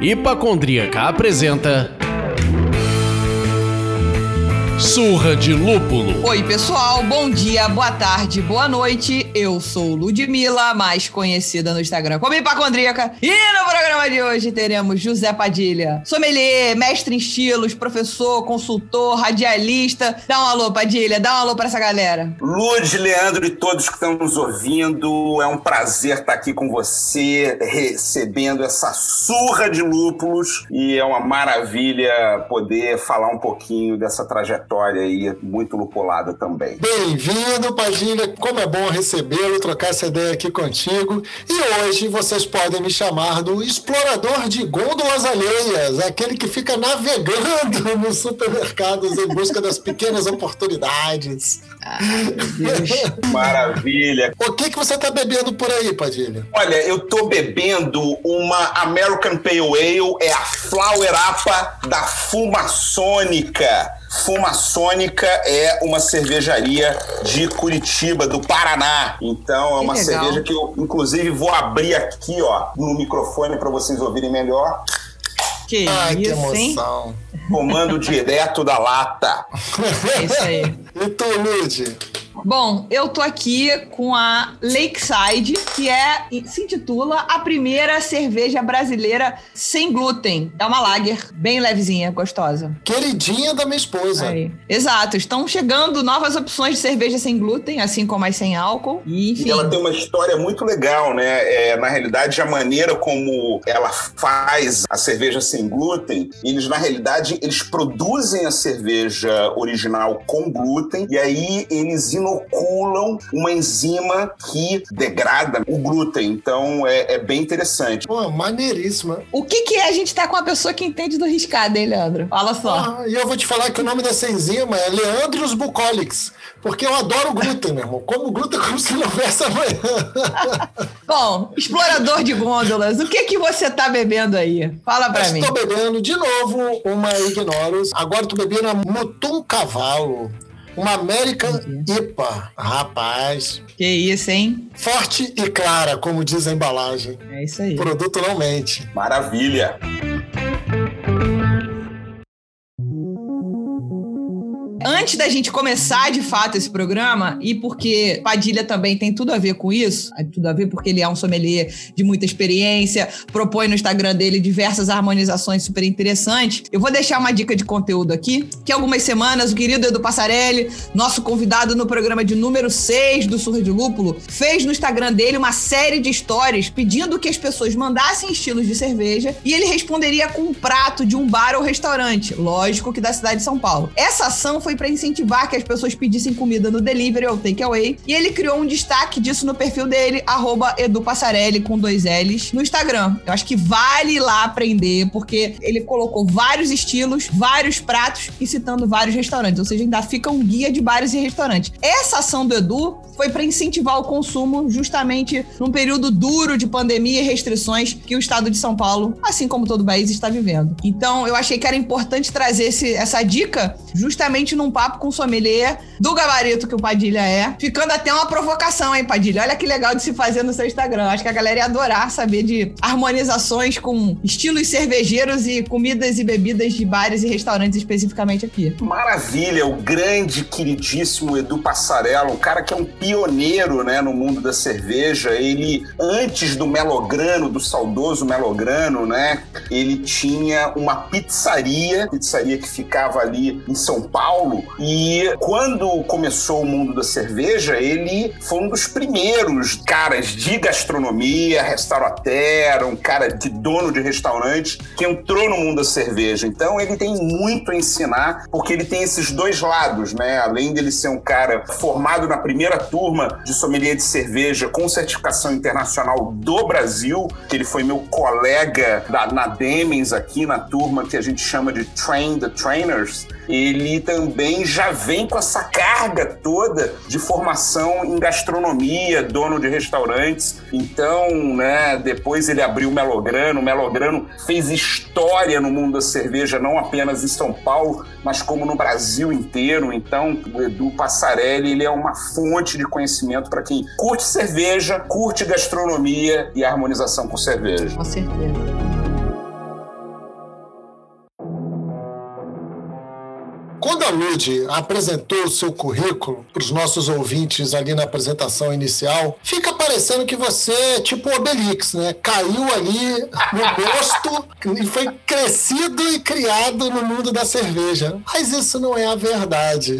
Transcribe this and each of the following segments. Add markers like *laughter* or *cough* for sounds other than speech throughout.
Hipacondríaca apresenta Surra de Lúpulo. Oi, pessoal, bom dia, boa tarde, boa noite. Eu sou Ludmilla, mais conhecida no Instagram como Hipacondríaca. E no programa de hoje teremos José Padilha, sommelier, mestre em estilos, professor, consultor, radialista. Dá um alô, Padilha, dá um alô pra essa galera. Lud, Leandro e todos que estão nos ouvindo, é um prazer estar aqui com você, recebendo essa surra de lúpulos. E é uma maravilha poder falar um pouquinho dessa trajetória aí, muito lupulada também. Bem-vindo, Padilha. Como é bom recebê-lo, trocar essa ideia aqui contigo. E hoje vocês podem me chamar do explorador de gôndolas alheias, aquele que fica navegando *laughs* nos supermercados em busca das pequenas oportunidades. Maravilha. O que, que você está bebendo por aí, Padilha? Olha, eu tô bebendo uma American Pale Ale, é a Flower Apa da Fumaçônica. Fumaçônica é uma cervejaria de Curitiba, do Paraná. Então é uma cerveja que eu, inclusive, vou abrir aqui, ó, no microfone para vocês ouvirem melhor. Que Ai, isso, que emoção. Hein? Comando direto da lata. É isso aí. e tu, Lud? Bom, eu tô aqui com a Lakeside, que é se intitula a primeira cerveja brasileira sem glúten. É uma lager bem levezinha, gostosa. Queridinha da minha esposa. Aí. Exato, estão chegando novas opções de cerveja sem glúten, assim como as sem álcool. E, enfim. E ela tem uma história muito legal, né? É, na realidade, a maneira como ela faz a cerveja sem glúten, eles na realidade eles produzem a cerveja original com glúten e aí eles inoculam uma enzima que degrada o glúten. Então é, é bem interessante. Pô, maneiríssima. O que, que é a gente tá com uma pessoa que entende do riscado, hein, Leandro? Fala só. Ah, e eu vou te falar que o nome dessa enzima é Leandros bucolics. Porque eu adoro glúten, meu irmão. Como glúten como se não houvesse amanhã. Bom, explorador de gôndolas, o que que você tá bebendo aí? Fala pra eu mim. Estou bebendo de novo uma Ignoros. Agora tô bebendo a Mutum Cavalo. Uma American IPA. Rapaz. Que isso, hein? Forte e clara, como diz a embalagem. É isso aí. Produto não mente. Maravilha. Antes da gente começar de fato esse programa, e porque Padilha também tem tudo a ver com isso, tudo a ver porque ele é um sommelier de muita experiência, propõe no Instagram dele diversas harmonizações super interessantes, eu vou deixar uma dica de conteúdo aqui, que algumas semanas o querido Edu Passarelli, nosso convidado no programa de número 6 do Surra de Lúpulo, fez no Instagram dele uma série de stories pedindo que as pessoas mandassem estilos de cerveja e ele responderia com um prato de um bar ou restaurante, lógico que da cidade de São Paulo. Essa ação foi para incentivar que as pessoas pedissem comida no delivery ou takeaway. E ele criou um destaque disso no perfil dele, @edupassarelli com dois L's, no Instagram. Eu acho que vale lá aprender, porque ele colocou vários estilos, vários pratos e citando vários restaurantes. Ou seja, ainda fica um guia de bares e restaurantes. Essa ação do Edu foi para incentivar o consumo justamente num período duro de pandemia e restrições que o estado de São Paulo, assim como todo o país, está vivendo. Então, eu achei que era importante trazer esse, essa dica justamente num papo com o sommelier do gabarito que o Padilha é. Ficando até uma provocação, hein, Padilha? Olha que legal de se fazer no seu Instagram. Acho que a galera ia adorar saber de harmonizações com estilos cervejeiros e comidas e bebidas de bares e restaurantes especificamente aqui. Maravilha! O grande, queridíssimo Edu Passarello, um cara que é um pioneiro né, no mundo da cerveja. Ele, antes do Melograno, do saudoso Melograno, né? Ele tinha uma pizzaria, pizzaria que ficava ali em São Paulo. E quando começou o mundo da cerveja, ele foi um dos primeiros caras de gastronomia, restaurateur, um cara de dono de restaurante que entrou no mundo da cerveja. Então ele tem muito a ensinar, porque ele tem esses dois lados, né? Além dele ser um cara formado na primeira turma de sommelier de cerveja com certificação internacional do Brasil, que ele foi meu colega da, na Demens aqui na turma que a gente chama de Train the Trainers ele também já vem com essa carga toda de formação em gastronomia, dono de restaurantes. Então, né, depois ele abriu o Melograno. O Melograno fez história no mundo da cerveja, não apenas em São Paulo, mas como no Brasil inteiro. Então, o Edu Passarelli, ele é uma fonte de conhecimento para quem curte cerveja, curte gastronomia e harmonização com cerveja. Com certeza. Quando a Lud apresentou o seu currículo para os nossos ouvintes ali na apresentação inicial, fica parecendo que você é tipo Obelix, né? Caiu ali no *laughs* gosto e foi crescido e criado no mundo da cerveja. Mas isso não é a verdade.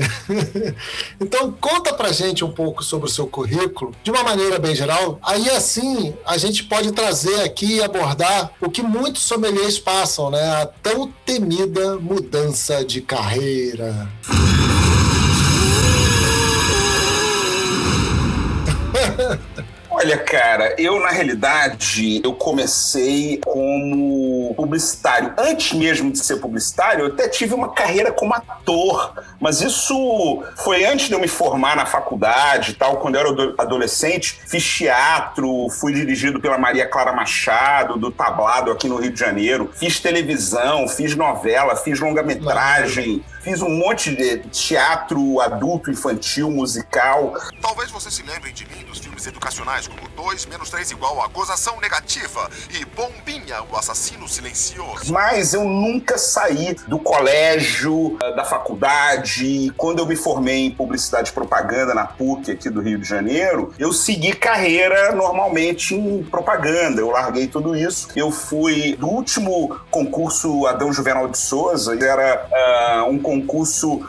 *laughs* então, conta pra gente um pouco sobre o seu currículo, de uma maneira bem geral. Aí, assim, a gente pode trazer aqui e abordar o que muitos sommeliers passam, né? A tão temida mudança de carreira *laughs* Olha, cara, eu na realidade eu comecei como publicitário. Antes mesmo de ser publicitário, eu até tive uma carreira como ator, mas isso foi antes de eu me formar na faculdade e tal, quando eu era adolescente, fiz teatro, fui dirigido pela Maria Clara Machado, do Tablado aqui no Rio de Janeiro, fiz televisão, fiz novela, fiz longa-metragem, fiz um monte de teatro adulto, infantil, musical. Talvez você se lembre de mim dos filmes educacionais como 2 menos 3 igual a gozação negativa e Bombinha, o assassino silencioso. Mas eu nunca saí do colégio, eh, da faculdade. Quando eu me formei em publicidade e propaganda na PUC aqui do Rio de Janeiro, eu segui carreira normalmente em propaganda. Eu larguei tudo isso. Eu fui do último concurso Adão Juvenal de Souza, era uh, um concurso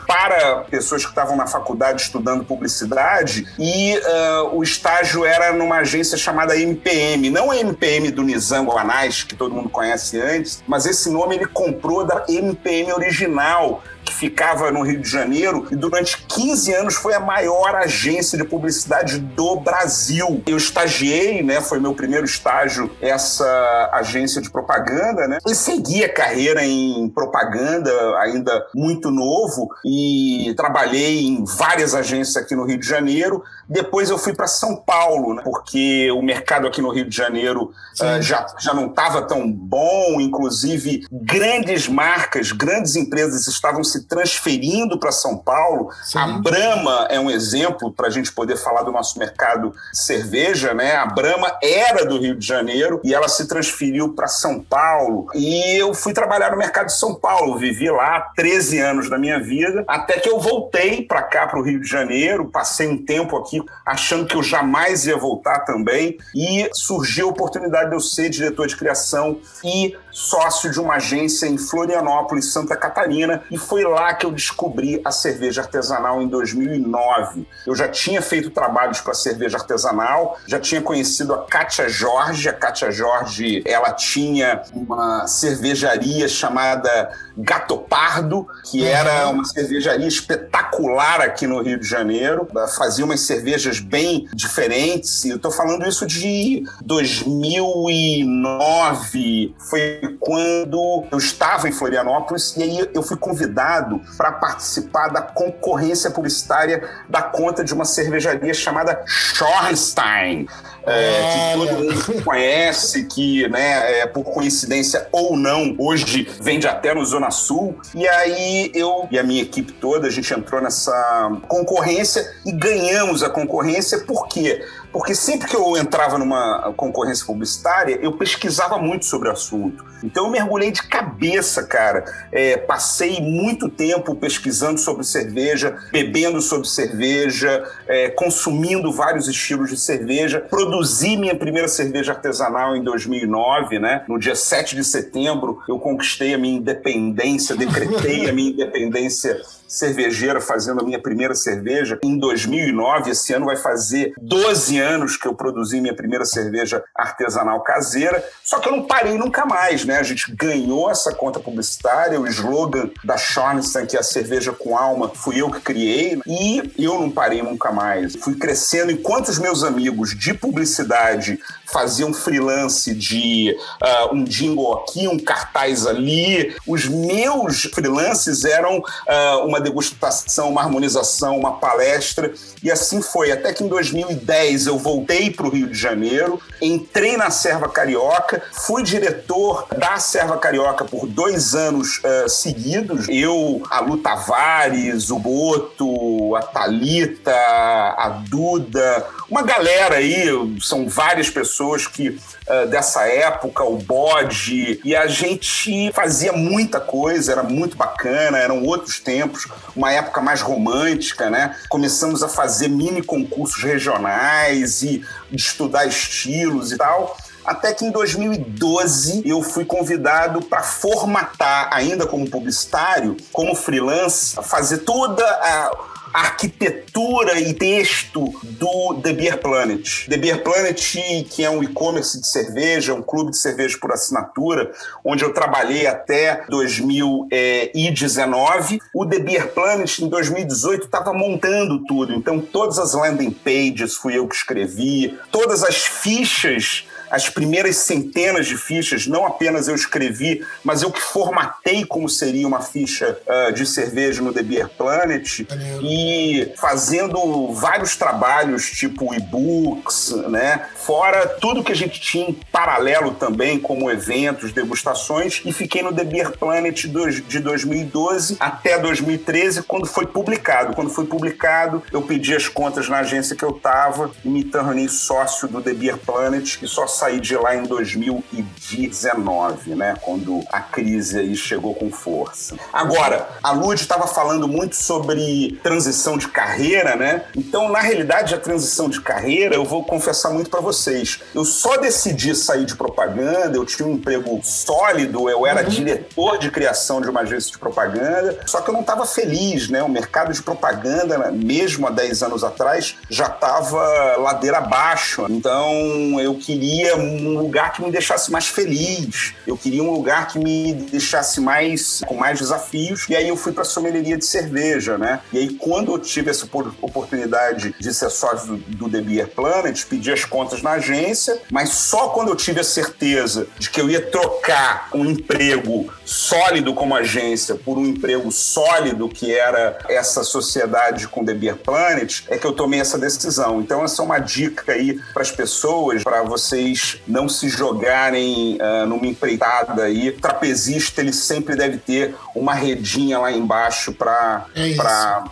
para pessoas que estavam na faculdade estudando publicidade e uh, o estágio era numa agência chamada MPM, não a MPM do Nizango Anais, que todo mundo conhece antes, mas esse nome ele comprou da MPM original, que ficava no Rio de Janeiro e durante 15 anos foi a maior agência de publicidade do Brasil. Eu estagiei, né, foi meu primeiro estágio essa agência de propaganda, né? E segui a carreira em propaganda ainda muito novo e trabalhei em várias agências aqui no Rio de Janeiro. Depois eu fui para São Paulo, né, porque o mercado aqui no Rio de Janeiro uh, já, já não estava tão bom, inclusive grandes marcas, grandes empresas estavam se transferindo para São Paulo. Sim. A Brahma é um exemplo para a gente poder falar do nosso mercado cerveja, né? A Brahma era do Rio de Janeiro e ela se transferiu para São Paulo. E eu fui trabalhar no mercado de São Paulo, vivi lá 13 anos da minha vida, até que eu voltei para cá, para o Rio de Janeiro, passei um tempo aqui achando que eu jamais ia voltar também, e surgiu a oportunidade de eu ser diretor de criação e sócio de uma agência em Florianópolis, Santa Catarina, e foi lá que eu descobri a cerveja artesanal em 2009. Eu já tinha feito trabalhos com a cerveja artesanal, já tinha conhecido a Kátia Jorge. A Kátia Jorge, ela tinha uma cervejaria chamada Gato Pardo, que era uma cervejaria espetacular aqui no Rio de Janeiro. Fazia umas cervejas bem diferentes. Eu tô falando isso de 2009. Foi quando eu estava em Florianópolis e aí eu fui convidado para participar da concorrência publicitária da conta de uma cervejaria chamada Schornstein. É, que todo mundo conhece, que, né, é, por coincidência ou não, hoje vende até no Zona Sul. E aí eu e a minha equipe toda, a gente entrou nessa concorrência e ganhamos a concorrência, por quê? Porque sempre que eu entrava numa concorrência publicitária, eu pesquisava muito sobre o assunto. Então eu mergulhei de cabeça, cara. É, passei muito tempo pesquisando sobre cerveja, bebendo sobre cerveja, é, consumindo vários estilos de cerveja. Produzi minha primeira cerveja artesanal em 2009, né? No dia 7 de setembro, eu conquistei a minha independência, decretei a minha independência cervejeira fazendo a minha primeira cerveja em 2009. Esse ano vai fazer 12 anos que eu produzi minha primeira cerveja artesanal caseira. Só que eu não parei nunca mais, né? A gente ganhou essa conta publicitária, o slogan da Schornstein, que é a cerveja com alma, fui eu que criei. E eu não parei nunca mais. Fui crescendo enquanto os meus amigos de publicidade faziam freelance de uh, um jingle aqui, um cartaz ali. Os meus freelances eram uh, uma degustação, uma harmonização, uma palestra. E assim foi. Até que em 2010 eu voltei para o Rio de Janeiro, entrei na Serva Carioca, fui diretor da Serva Carioca por dois anos uh, seguidos. Eu, a Lu Tavares, o Boto, a Talita, a Duda, uma galera aí, são várias pessoas que uh, dessa época, o bode, e a gente fazia muita coisa, era muito bacana, eram outros tempos, uma época mais romântica, né? Começamos a fazer mini concursos regionais e estudar estilos e tal. Até que em 2012 eu fui convidado para formatar, ainda como publicitário, como freelance, fazer toda a arquitetura e texto do The Beer Planet. The Beer Planet, que é um e-commerce de cerveja, um clube de cerveja por assinatura, onde eu trabalhei até 2019. O The Beer Planet, em 2018, estava montando tudo. Então, todas as landing pages fui eu que escrevi, todas as fichas as primeiras centenas de fichas, não apenas eu escrevi, mas eu que formatei como seria uma ficha uh, de cerveja no The Beer Planet e fazendo vários trabalhos tipo e-books, né? Fora tudo que a gente tinha em paralelo também, como eventos, degustações, e fiquei no The Beer Planet de 2012 até 2013, quando foi publicado. Quando foi publicado, eu pedi as contas na agência que eu estava e me tornei sócio do The Beer Planet e só saí de lá em 2019, né? Quando a crise aí chegou com força. Agora, a Lud estava falando muito sobre transição de carreira, né? Então, na realidade, a transição de carreira, eu vou confessar muito para vocês. Eu só decidi sair de propaganda, eu tinha um emprego sólido, eu era uhum. diretor de criação de uma agência de propaganda, só que eu não estava feliz, né? O mercado de propaganda, mesmo há 10 anos atrás, já estava ladeira abaixo. Então, eu queria queria um lugar que me deixasse mais feliz. Eu queria um lugar que me deixasse mais com mais desafios. E aí eu fui para a sommelieria de cerveja, né? E aí quando eu tive essa oportunidade de ser sócio do, do The Beer Planet, pedi as contas na agência, mas só quando eu tive a certeza de que eu ia trocar um emprego sólido como agência por um emprego sólido que era essa sociedade com The Beer Planet, é que eu tomei essa decisão. Então essa é uma dica aí para as pessoas, para vocês não se jogarem uh, numa empreitada aí. O trapezista, ele sempre deve ter uma redinha lá embaixo para é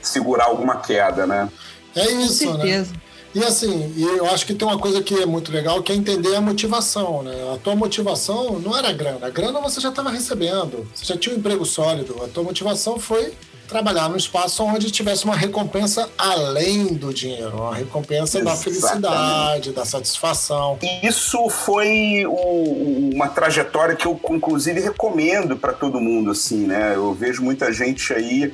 segurar alguma queda, né? É isso, Com né? certeza. né? E assim, eu acho que tem uma coisa que é muito legal, que é entender a motivação, né? A tua motivação não era grana. A grana você já estava recebendo, você já tinha um emprego sólido. A tua motivação foi trabalhar num espaço onde tivesse uma recompensa além do dinheiro, uma recompensa Exatamente. da felicidade, da satisfação. Isso foi o, uma trajetória que eu, inclusive, recomendo para todo mundo, assim, né? Eu vejo muita gente aí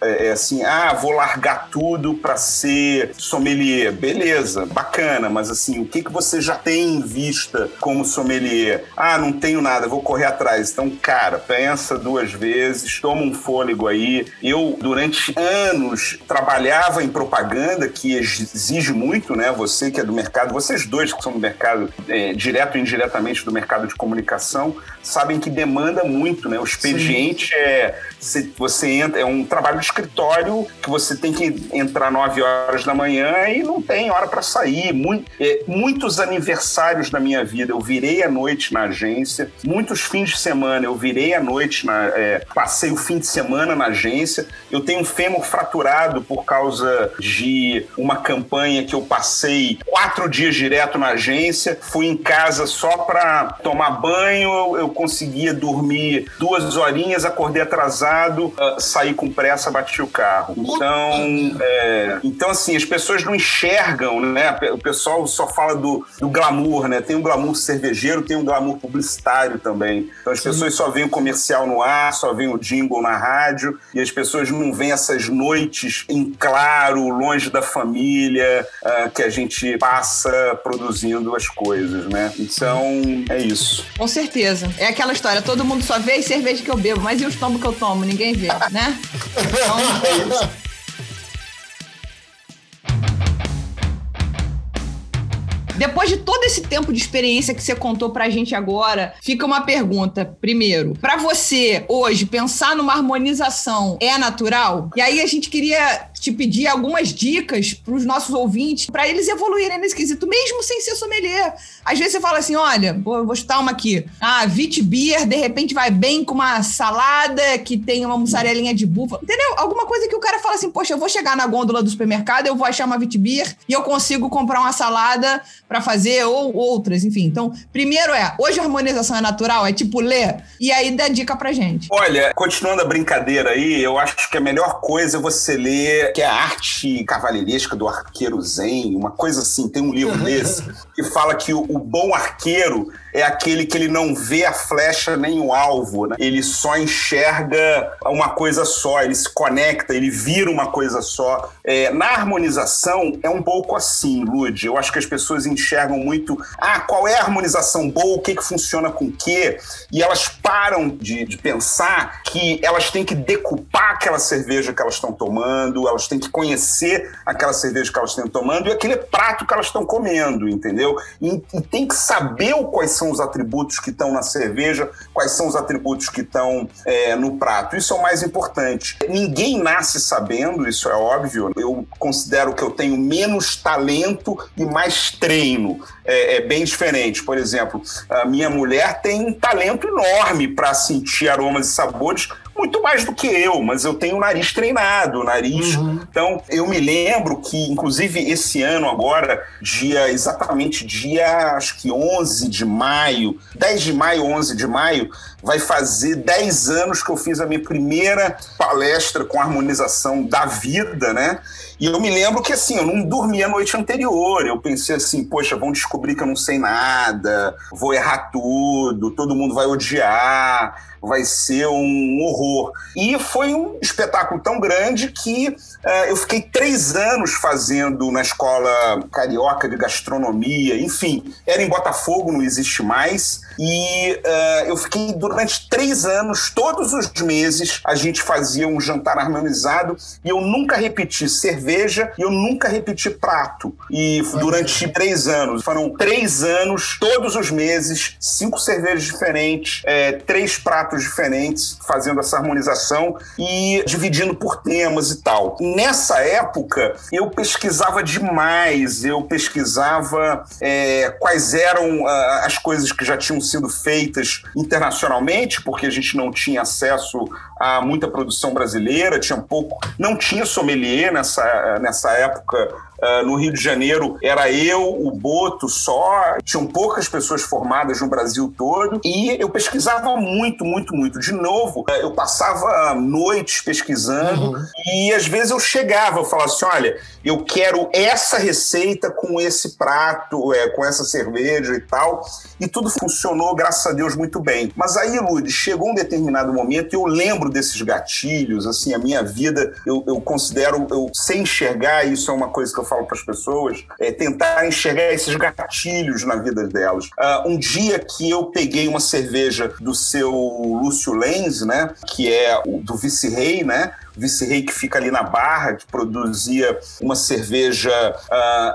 é, é, assim, ah, vou largar tudo para ser sommelier. Beleza, bacana, mas assim, o que, que você já tem em vista como sommelier? Ah, não tenho nada, vou correr atrás. Então, cara, pensa duas vezes, toma um fôlego aí. Eu, durante anos, trabalhava em propaganda, que exige muito, né? Você que é do mercado, vocês dois que são do mercado, é, direto e indiretamente do mercado de comunicação, sabem que demanda muito, né? O expediente Sim. é você entra, é um trabalho de escritório que você tem que entrar 9 horas da manhã e não tem hora para sair. Muito, é, muitos aniversários da minha vida eu virei à noite na agência, muitos fins de semana eu virei à noite, na, é, passei o fim de semana na agência. Eu tenho um fêmur fraturado por causa de uma campanha que eu passei quatro dias direto na agência, fui em casa só para tomar banho, eu conseguia dormir duas horinhas, acordei atrasado, uh, sair com pressa, bati o carro. Então, é, então assim, as pessoas não enxergam, né? O pessoal só fala do, do glamour, né? Tem um glamour cervejeiro, tem um glamour publicitário também. Então as pessoas só veem o comercial no ar, só veem o jingle na rádio, e as pessoas não veem essas noites em claro, longe da família, uh, que a gente passa produzindo as coisas, né? Então, é isso. Com certeza. É aquela história, todo mundo só vê a cerveja que eu bebo, mas e os tombos que eu tomo? Ninguém vê, né? Depois de todo esse tempo de experiência que você contou pra gente agora, fica uma pergunta. Primeiro, para você hoje pensar numa harmonização é natural? E aí a gente queria te pedir algumas dicas para os nossos ouvintes, para eles evoluírem nesse quesito, mesmo sem ser sommelier. Às vezes você fala assim: olha, vou, vou chutar uma aqui. Ah, Vitbier, de repente vai bem com uma salada que tem uma mussarelinha de búfalo. Entendeu? Alguma coisa que o cara fala assim: poxa, eu vou chegar na gôndola do supermercado, eu vou achar uma Vitbier e eu consigo comprar uma salada para fazer, ou outras, enfim. Então, primeiro é: hoje a harmonização é natural, é tipo ler, e aí dá dica pra gente. Olha, continuando a brincadeira aí, eu acho que a melhor coisa é você ler que é a arte cavalheiresca do arqueiro zen, uma coisa assim, tem um livro desse, que fala que o, o bom arqueiro é aquele que ele não vê a flecha nem o alvo, né? ele só enxerga uma coisa só, ele se conecta, ele vira uma coisa só. É, na harmonização é um pouco assim, Lud. Eu acho que as pessoas enxergam muito, ah, qual é a harmonização boa, o que, que funciona com o quê, e elas param de, de pensar que elas têm que decupar aquela cerveja que elas estão tomando, elas têm que conhecer aquela cerveja que elas estão tomando e aquele prato que elas estão comendo, entendeu? E, e tem que saber quais são os atributos que estão na cerveja, quais são os atributos que estão é, no prato. Isso é o mais importante. Ninguém nasce sabendo, isso é óbvio. Eu considero que eu tenho menos talento e mais treino. É, é bem diferente. Por exemplo, a minha mulher tem um talento enorme para sentir aromas e sabores muito mais do que eu, mas eu tenho o nariz treinado, o nariz. Uhum. Então, eu me lembro que, inclusive, esse ano agora, dia exatamente dia, acho que 11 de maio, 10 de maio, 11 de maio, vai fazer 10 anos que eu fiz a minha primeira palestra com harmonização da vida, né? E eu me lembro que, assim, eu não dormi a noite anterior. Eu pensei assim, poxa, vão descobrir que eu não sei nada, vou errar tudo, todo mundo vai odiar, vai ser um horror. E foi um espetáculo tão grande que uh, eu fiquei três anos fazendo na escola carioca de gastronomia, enfim, era em Botafogo, não existe mais. E uh, eu fiquei durante três anos, todos os meses, a gente fazia um jantar harmonizado e eu nunca repeti cerveja cerveja e eu nunca repeti prato. E durante três anos, foram três anos, todos os meses, cinco cervejas diferentes, é, três pratos diferentes, fazendo essa harmonização e dividindo por temas e tal. Nessa época, eu pesquisava demais, eu pesquisava é, quais eram as coisas que já tinham sido feitas internacionalmente, porque a gente não tinha acesso a muita produção brasileira, tinha pouco, não tinha sommelier nessa nessa época Uh, no Rio de Janeiro era eu, o Boto só, tinham poucas pessoas formadas no Brasil todo e eu pesquisava muito, muito, muito. De novo, uh, eu passava noites pesquisando uhum. e às vezes eu chegava, eu falava assim: olha, eu quero essa receita com esse prato, é, com essa cerveja e tal. E tudo funcionou, graças a Deus, muito bem. Mas aí, Lude, chegou um determinado momento e eu lembro desses gatilhos, assim, a minha vida, eu, eu considero, eu sei enxergar, isso é uma coisa que eu falo para as pessoas, é tentar enxergar esses gatilhos na vida delas. Uh, um dia que eu peguei uma cerveja do seu Lúcio Lenz, né, que é o do vice-rei, né, vice-rei que fica ali na Barra, que produzia uma cerveja,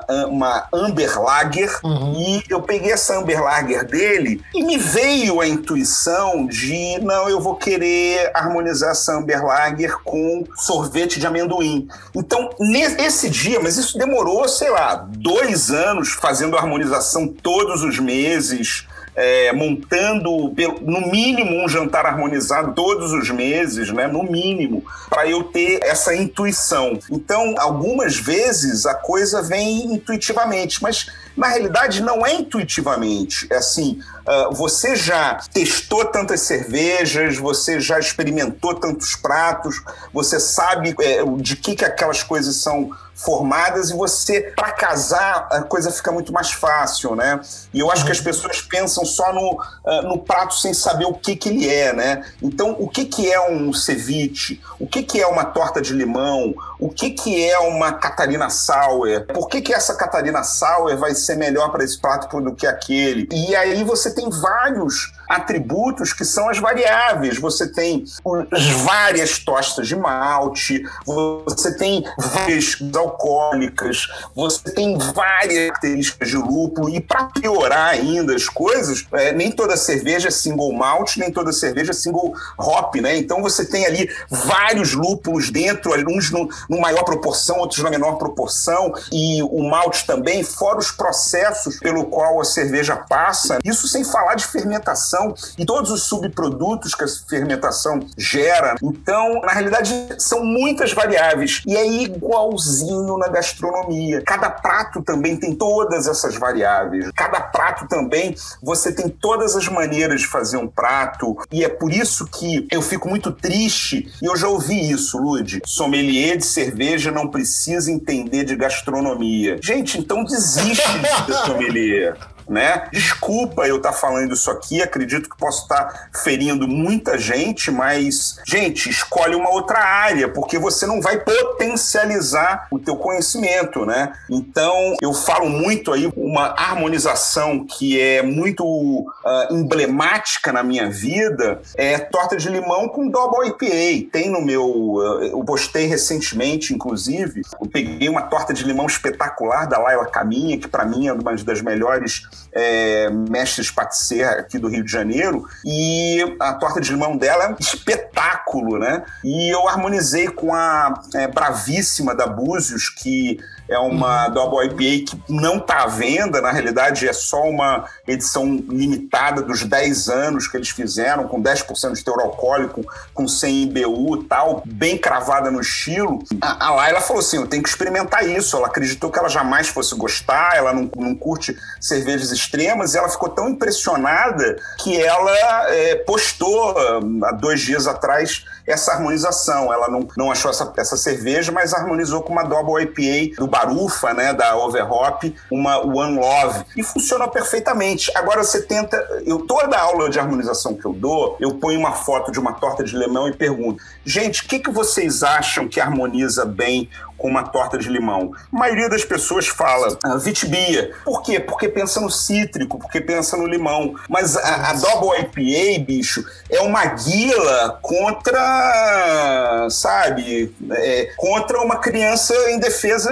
uh, uma Amber Lager, uhum. e eu peguei essa Amber Lager dele e me veio a intuição de, não, eu vou querer harmonizar essa Amber Lager com sorvete de amendoim. Então, nesse dia, mas isso demorou, sei lá, dois anos fazendo harmonização todos os meses, é, montando, no mínimo, um jantar harmonizado todos os meses, né? No mínimo, para eu ter essa intuição. Então, algumas vezes a coisa vem intuitivamente, mas na realidade não é intuitivamente. É assim, uh, você já testou tantas cervejas, você já experimentou tantos pratos, você sabe é, de que, que aquelas coisas são formadas e você, para casar, a coisa fica muito mais fácil, né? E eu acho que as uhum. pessoas pensam só no, uh, no prato sem saber o que, que ele é, né? Então, o que, que é um ceviche? O que, que é uma torta de limão? O que, que é uma Catarina Sauer? Por que, que essa Catarina Sauer vai ser melhor para esse prato do que aquele? E aí você tem vários atributos que são as variáveis. Você tem as várias tostas de malte, você tem várias alcoólicas, você tem várias características de lúpulo, e para piorar ainda as coisas, é, nem toda cerveja é single malt, nem toda cerveja é single hop, né? Então você tem ali vários lúpulos dentro, uns no, no maior proporção, outros na menor proporção, e o malte também, fora os processos pelo qual a cerveja passa. Isso sem falar de fermentação fermentação e todos os subprodutos que a fermentação gera. Então, na realidade, são muitas variáveis e é igualzinho na gastronomia. Cada prato também tem todas essas variáveis. Cada prato também você tem todas as maneiras de fazer um prato e é por isso que eu fico muito triste e eu já ouvi isso, Lude. Sommelier de cerveja não precisa entender de gastronomia. Gente, então desiste de *laughs* sommelier né? Desculpa eu estar tá falando isso aqui, acredito que posso estar tá ferindo muita gente, mas, gente, escolhe uma outra área, porque você não vai potencializar o teu conhecimento, né? Então, eu falo muito aí uma harmonização que é muito uh, emblemática na minha vida, é torta de limão com double IPA. Tem no meu, uh, eu postei recentemente, inclusive, eu peguei uma torta de limão espetacular da Laila Caminha, que para mim é uma das melhores é, mestres patissier aqui do Rio de Janeiro, e a torta de limão dela é um espetáculo, né? E eu harmonizei com a é, Bravíssima da Búzios, que é uma uhum. Double IPA que não está à venda, na realidade é só uma edição limitada dos 10 anos que eles fizeram, com 10% de teor alcoólico, com 100 IBU tal, bem cravada no estilo. A, a Laila falou assim, eu tenho que experimentar isso, ela acreditou que ela jamais fosse gostar, ela não, não curte cervejas extremas, e ela ficou tão impressionada que ela é, postou há dois dias atrás essa harmonização. Ela não, não achou essa, essa cerveja, mas harmonizou com uma Double IPA do Barufa, né, da Overhop, uma One Love. E funcionou perfeitamente. Agora você tenta. Eu, toda aula de harmonização que eu dou, eu ponho uma foto de uma torta de limão e pergunto: gente, o que, que vocês acham que harmoniza bem com uma torta de limão. A maioria das pessoas fala ah, vitibia. Por quê? Porque pensa no cítrico, porque pensa no limão. Mas a, a Double IPA, bicho, é uma guila contra, sabe, é, contra uma criança em defesa.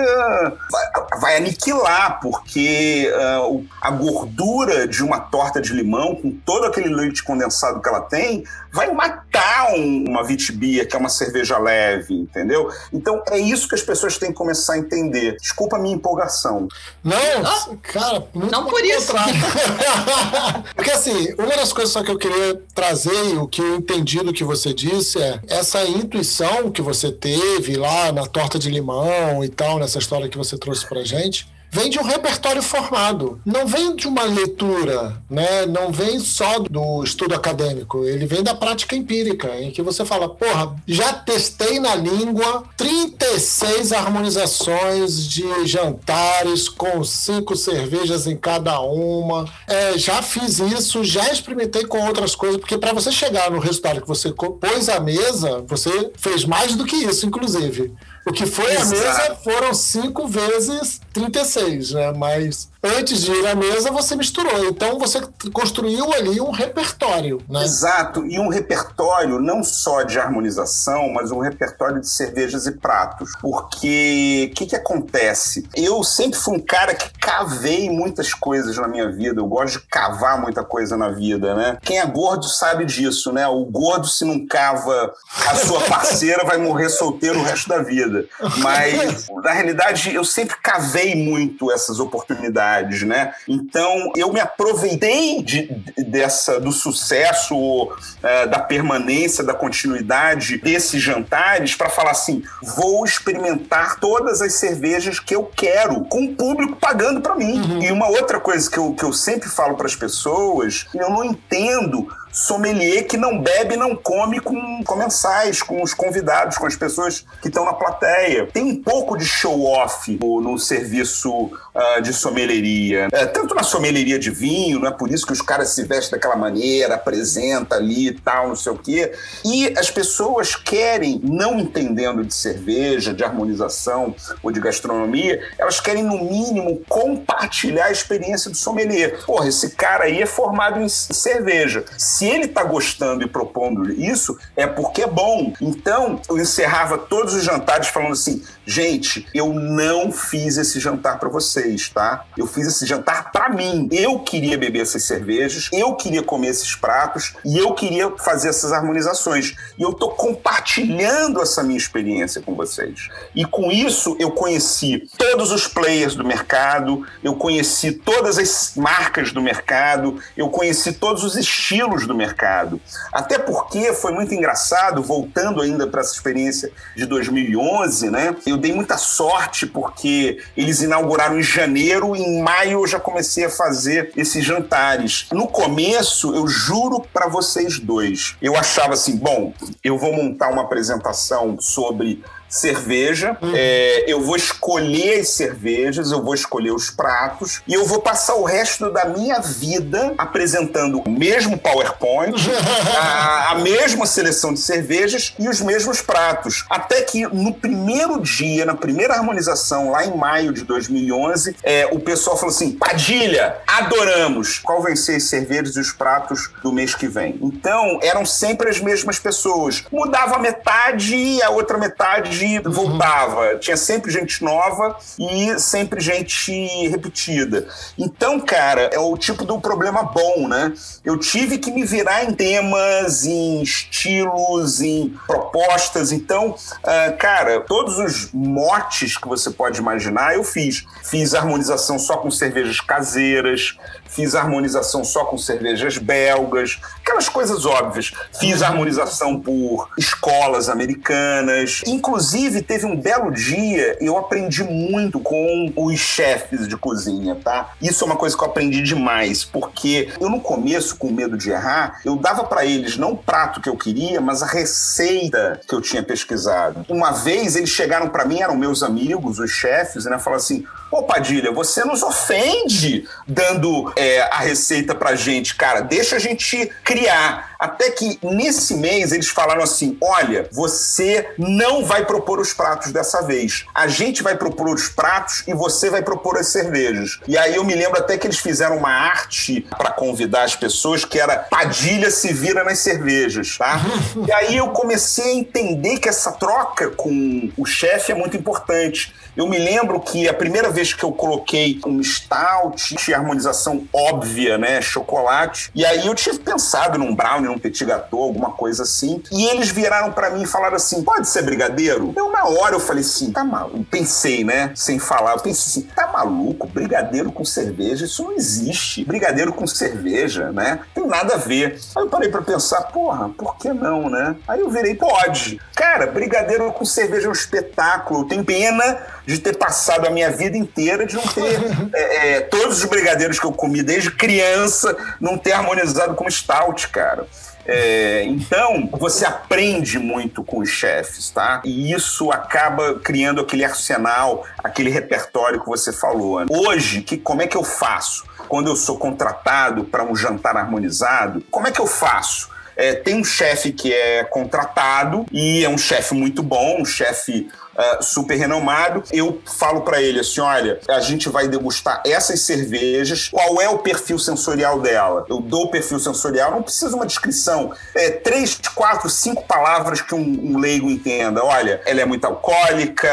Vai, vai aniquilar, porque uh, a gordura de uma torta de limão, com todo aquele leite condensado que ela tem, vai matar um, uma vitibia, que é uma cerveja leve, entendeu? Então é isso que as pessoas têm que começar a entender. Desculpa a minha empolgação. Não, ah, cara, muito não por isso. *laughs* Porque assim, uma das coisas só que eu queria trazer, o que eu entendi do que você disse é essa intuição que você teve lá na torta de limão e tal, nessa história que você trouxe pra gente vem de um repertório formado, não vem de uma leitura, né? não vem só do estudo acadêmico, ele vem da prática empírica, em que você fala, porra, já testei na língua 36 harmonizações de jantares com cinco cervejas em cada uma, é, já fiz isso, já experimentei com outras coisas, porque para você chegar no resultado que você pôs à mesa, você fez mais do que isso, inclusive. O que foi Exato. a mesa foram cinco vezes 36, né? Mas antes de ir à mesa, você misturou. Então, você construiu ali um repertório. Né? Exato. E um repertório não só de harmonização, mas um repertório de cervejas e pratos. Porque o que, que acontece? Eu sempre fui um cara que cavei muitas coisas na minha vida. Eu gosto de cavar muita coisa na vida, né? Quem é gordo sabe disso, né? O gordo, se não cava a sua *laughs* parceira, vai morrer solteiro o resto da vida. Mas, na realidade, eu sempre cavei muito essas oportunidades, né? Então eu me aproveitei de, dessa do sucesso, uh, da permanência, da continuidade desses jantares para falar assim: vou experimentar todas as cervejas que eu quero, com o público pagando para mim. Uhum. E uma outra coisa que eu, que eu sempre falo para as pessoas, eu não entendo sommelier que não bebe, não come com comensais, com os convidados, com as pessoas que estão na plateia. Tem um pouco de show-off no, serviço uh, de sommelieria. É, tanto na sommelieria de vinho, não é por isso que os caras se vestem daquela maneira, apresenta ali e tal, não sei o quê. E as pessoas querem, não entendendo de cerveja, de harmonização ou de gastronomia, elas querem, no mínimo, compartilhar a experiência do sommelier. Porra, esse cara aí é formado em cerveja ele está gostando e propondo isso, é porque é bom. Então, eu encerrava todos os jantares falando assim: gente, eu não fiz esse jantar para vocês, tá? Eu fiz esse jantar para mim. Eu queria beber essas cervejas, eu queria comer esses pratos e eu queria fazer essas harmonizações. E eu tô compartilhando essa minha experiência com vocês. E com isso, eu conheci todos os players do mercado, eu conheci todas as marcas do mercado, eu conheci todos os estilos do do mercado. Até porque foi muito engraçado, voltando ainda para essa experiência de 2011, né? Eu dei muita sorte porque eles inauguraram em janeiro e em maio eu já comecei a fazer esses jantares. No começo, eu juro para vocês dois, eu achava assim, bom, eu vou montar uma apresentação sobre cerveja, uhum. é, eu vou escolher as cervejas, eu vou escolher os pratos e eu vou passar o resto da minha vida apresentando o mesmo PowerPoint, *laughs* a, a mesma seleção de cervejas e os mesmos pratos. Até que no primeiro dia, na primeira harmonização, lá em maio de 2011, é, o pessoal falou assim: Padilha, adoramos! Qual vão ser as cervejas e os pratos do mês que vem? Então, eram sempre as mesmas pessoas. Mudava metade e a outra metade voltava. Tinha sempre gente nova e sempre gente repetida. Então, cara, é o tipo do problema bom, né? Eu tive que me virar em temas, em estilos, em propostas. Então, uh, cara, todos os motes que você pode imaginar, eu fiz. Fiz harmonização só com cervejas caseiras, fiz harmonização só com cervejas belgas, aquelas coisas óbvias. Fiz harmonização por escolas americanas. Inclusive, teve um belo dia, eu aprendi muito com os chefes de cozinha, tá? Isso é uma coisa que eu aprendi demais, porque eu no começo, com medo de errar, eu dava para eles não o prato que eu queria, mas a receita que eu tinha pesquisado. Uma vez eles chegaram para mim, eram meus amigos, os chefes, né? Falaram assim: Pô, Padilha, você nos ofende dando é, a receita pra gente, cara. Deixa a gente criar. Até que nesse mês eles falaram assim: olha, você não vai propor os pratos dessa vez. A gente vai propor os pratos e você vai propor as cervejas. E aí eu me lembro até que eles fizeram uma arte para convidar as pessoas que era Padilha se vira nas cervejas, tá? *laughs* e aí eu comecei a entender que essa troca com o chefe é muito importante. Eu me lembro que a primeira vez que eu coloquei um stout, tinha harmonização óbvia, né? Chocolate. E aí eu tinha pensado num brownie, num petit gâteau, alguma coisa assim. E eles viraram para mim e falaram assim: pode ser brigadeiro? Eu, na hora, eu falei assim: tá maluco. Pensei, né? Sem falar. Eu pensei assim: tá maluco? Brigadeiro com cerveja? Isso não existe. Brigadeiro com cerveja, né? Tem nada a ver. Aí eu parei para pensar: porra, por que não, né? Aí eu virei: pode. Cara, brigadeiro com cerveja é um espetáculo. Tem pena de ter passado a minha vida inteira de não ter *laughs* é, é, todos os brigadeiros que eu comi desde criança, não ter harmonizado com stout, cara. É, então, você aprende muito com os chefes, tá? E isso acaba criando aquele arsenal, aquele repertório que você falou. Né? Hoje, que, como é que eu faço? Quando eu sou contratado para um jantar harmonizado, como é que eu faço? É, tem um chefe que é contratado e é um chefe muito bom, um chefe uh, super renomado. Eu falo para ele assim: olha, a gente vai degustar essas cervejas, qual é o perfil sensorial dela? Eu dou o perfil sensorial, não precisa uma descrição. É, três, quatro, cinco palavras que um, um leigo entenda. Olha, ela é muito alcoólica,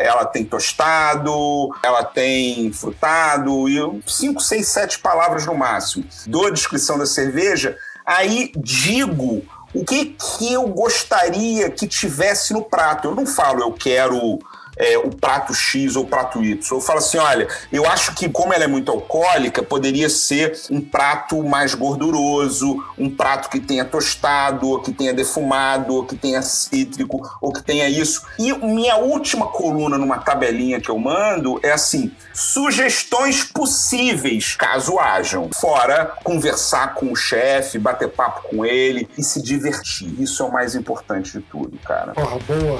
ela tem tostado, ela tem frutado, e cinco, seis, sete palavras no máximo. Dou a descrição da cerveja, aí digo o que, que eu gostaria que tivesse no prato. Eu não falo, eu quero é, o prato X ou o prato Y. Eu falo assim, olha, eu acho que como ela é muito alcoólica, poderia ser um prato mais gorduroso, um prato que tenha tostado, ou que tenha defumado, ou que tenha cítrico, ou que tenha isso. E minha última coluna numa tabelinha que eu mando é assim, sugestões possíveis, caso hajam. Fora conversar com o chefe, bater papo com ele e se divertir. Isso é o mais importante de tudo, cara. Porra, boa.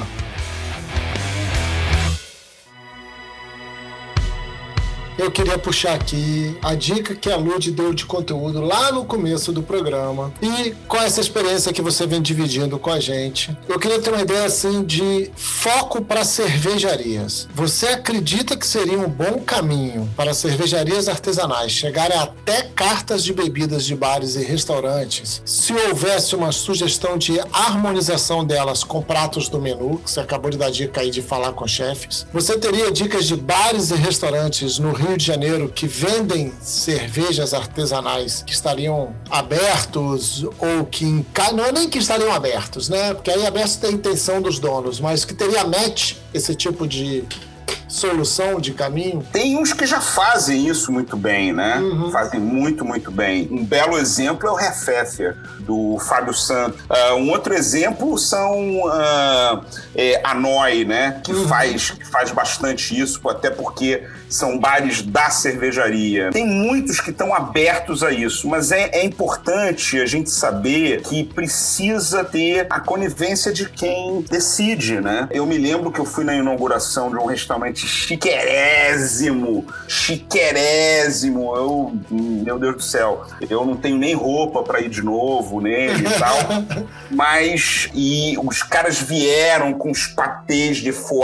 Eu queria puxar aqui a dica que a Lud deu de conteúdo lá no começo do programa e com essa experiência que você vem dividindo com a gente. Eu queria ter uma ideia assim de foco para cervejarias. Você acredita que seria um bom caminho para cervejarias artesanais chegarem até cartas de bebidas de bares e restaurantes se houvesse uma sugestão de harmonização delas com pratos do menu, que você acabou de dar dica aí de falar com chefes? Você teria dicas de bares e restaurantes no Rio de Janeiro que vendem cervejas artesanais que estariam abertos ou que não é nem que estariam abertos, né? Porque aí abertos tem a intenção dos donos, mas que teria match esse tipo de solução de caminho? Tem uns que já fazem isso muito bem, né? Uhum. Fazem muito, muito bem. Um belo exemplo é o Refefer, do Fábio Santos. Uh, um outro exemplo são uh, é, a Noi, né? Que, uhum. faz, que faz bastante isso, até porque são bares da cervejaria. Tem muitos que estão abertos a isso, mas é, é importante a gente saber que precisa ter a conivência de quem decide, né? Eu me lembro que eu fui na inauguração de um restaurante chiquerésimo, chiquerésimo. Eu, meu Deus do céu, eu não tenho nem roupa para ir de novo nele e *laughs* tal. Mas, e os caras vieram com os patês de foie,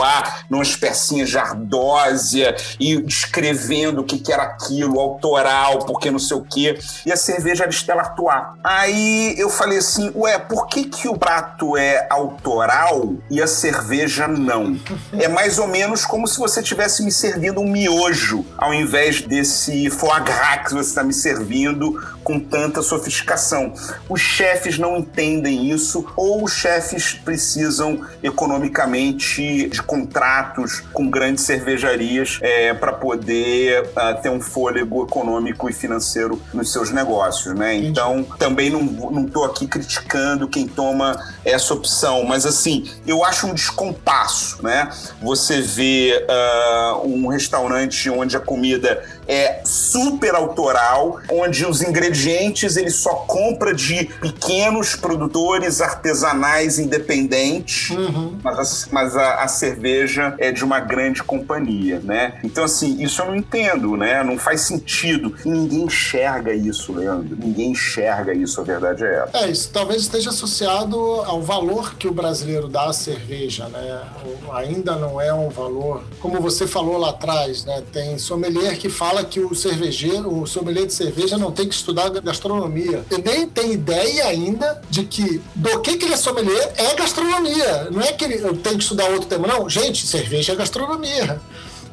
numas pecinhas de ardósia, e descrevendo o que, que era aquilo, autoral, porque não sei o quê. E a cerveja era Stella Artois. Aí eu falei assim, ué, por que, que o prato é autoral e a cerveja não? É mais ou menos como se você tivesse me servindo um miojo, ao invés desse foie gras que você está me servindo com tanta sofisticação. Os chefes não entendem isso, ou os chefes precisam economicamente de contratos com grandes cervejarias é, para poder uh, ter um fôlego econômico e financeiro nos seus negócios, né? Então, também não estou aqui criticando quem toma essa opção, mas assim, eu acho um descompasso, né? Você vê uh, um restaurante onde a comida é super autoral, onde os ingredientes ele só compra de pequenos produtores artesanais independentes, uhum. mas, a, mas a, a, cerveja é de uma grande companhia, né? Então, assim, isso eu não entendo, né? Não faz sentido. E ninguém enxerga isso, Leandro. Ninguém enxerga isso, a verdade é essa. É, isso talvez esteja associado ao valor que o brasileiro dá à cerveja, né? Ainda não é um valor, como você falou lá atrás, né? Tem sommelier que fala fala que o cervejeiro, o sommelier de cerveja não tem que estudar gastronomia. E nem tem ideia ainda de que do que, que ele é sommelier é gastronomia. Não é que ele, tenho que estudar outro tema, não. Gente, cerveja é gastronomia.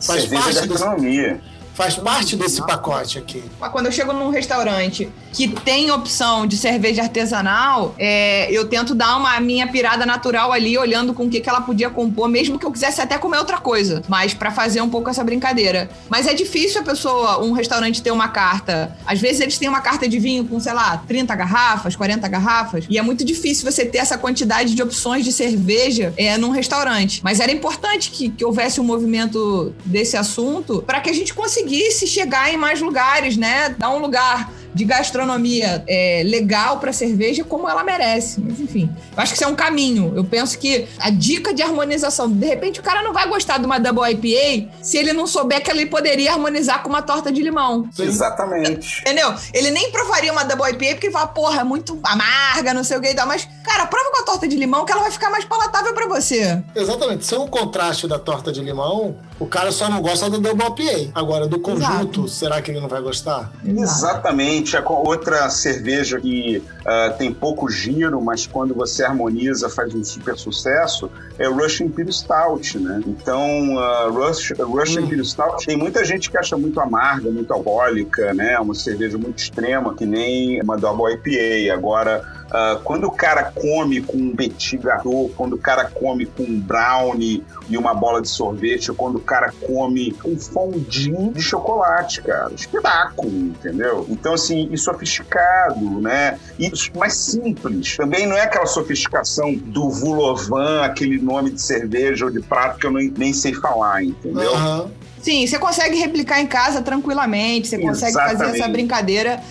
Faz cerveja é parte é gastronomia. Desse faz parte desse pacote aqui. Quando eu chego num restaurante que tem opção de cerveja artesanal, é, eu tento dar uma minha pirada natural ali, olhando com o que, que ela podia compor, mesmo que eu quisesse até comer outra coisa, mas para fazer um pouco essa brincadeira. Mas é difícil a pessoa, um restaurante ter uma carta. Às vezes eles têm uma carta de vinho com, sei lá, 30 garrafas, 40 garrafas, e é muito difícil você ter essa quantidade de opções de cerveja é, num restaurante. Mas era importante que, que houvesse um movimento desse assunto para que a gente conseguisse conseguisse chegar em mais lugares, né? Dar um lugar de gastronomia é, legal para cerveja como ela merece. Mas enfim, eu acho que isso é um caminho. Eu penso que a dica de harmonização, de repente o cara não vai gostar de uma double IPA se ele não souber que ele poderia harmonizar com uma torta de limão. Exatamente. Entendeu? Ele nem provaria uma double IPA porque ele fala, porra, é muito amarga, não sei o que e tal. Mas, cara, prova com a torta de limão que ela vai ficar mais palatável para você. Exatamente. Se é um contraste da torta de limão, o cara só não gosta da double IPA. Agora, do conjunto, Exato. será que ele não vai gostar? Exatamente é outra cerveja que uh, tem pouco giro, mas quando você harmoniza faz um super sucesso, é o Russian Imperial Stout, né? Então, uh, Rush, Russian hum. Imperial Stout tem muita gente que acha muito amarga, muito alcoólica, né? Uma cerveja muito extrema, que nem uma Double IPA. Agora, Uh, quando o cara come com um petit gâteau, quando o cara come com um brownie e uma bola de sorvete, ou quando o cara come um fondue de chocolate, cara. Espetáculo, entendeu? Então, assim, e sofisticado, né? E mais simples. Também não é aquela sofisticação do Vulovan, aquele nome de cerveja ou de prato que eu nem, nem sei falar, entendeu? Uhum. Sim, você consegue replicar em casa tranquilamente, você consegue Exatamente. fazer essa brincadeira.